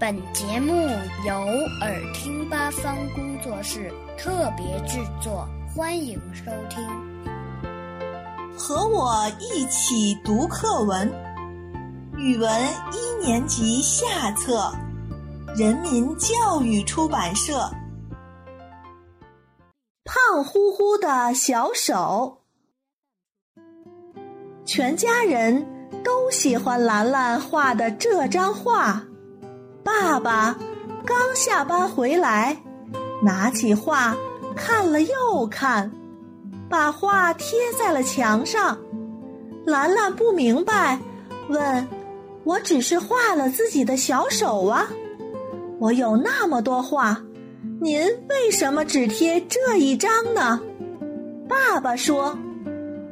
本节目由耳听八方工作室特别制作，欢迎收听。和我一起读课文，语文一年级下册，人民教育出版社。胖乎乎的小手，全家人都喜欢兰兰画的这张画。爸爸刚下班回来，拿起画看了又看，把画贴在了墙上。兰兰不明白，问：“我只是画了自己的小手啊，我有那么多画，您为什么只贴这一张呢？”爸爸说：“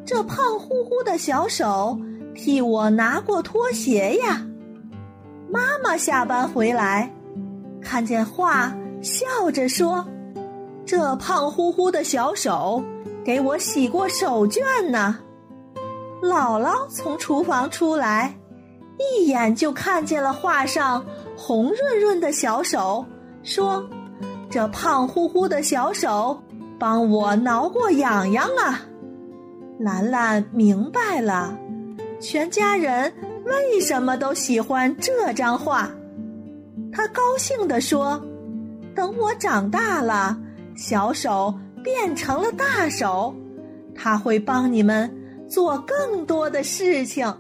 这胖乎乎的小手替我拿过拖鞋呀。”妈妈下班回来，看见画，笑着说：“这胖乎乎的小手给我洗过手绢呢。”姥姥从厨房出来，一眼就看见了画上红润润的小手，说：“这胖乎乎的小手帮我挠过痒痒啊。”兰兰明白了，全家人。为什么都喜欢这张画？他高兴地说：“等我长大了，小手变成了大手，他会帮你们做更多的事情。”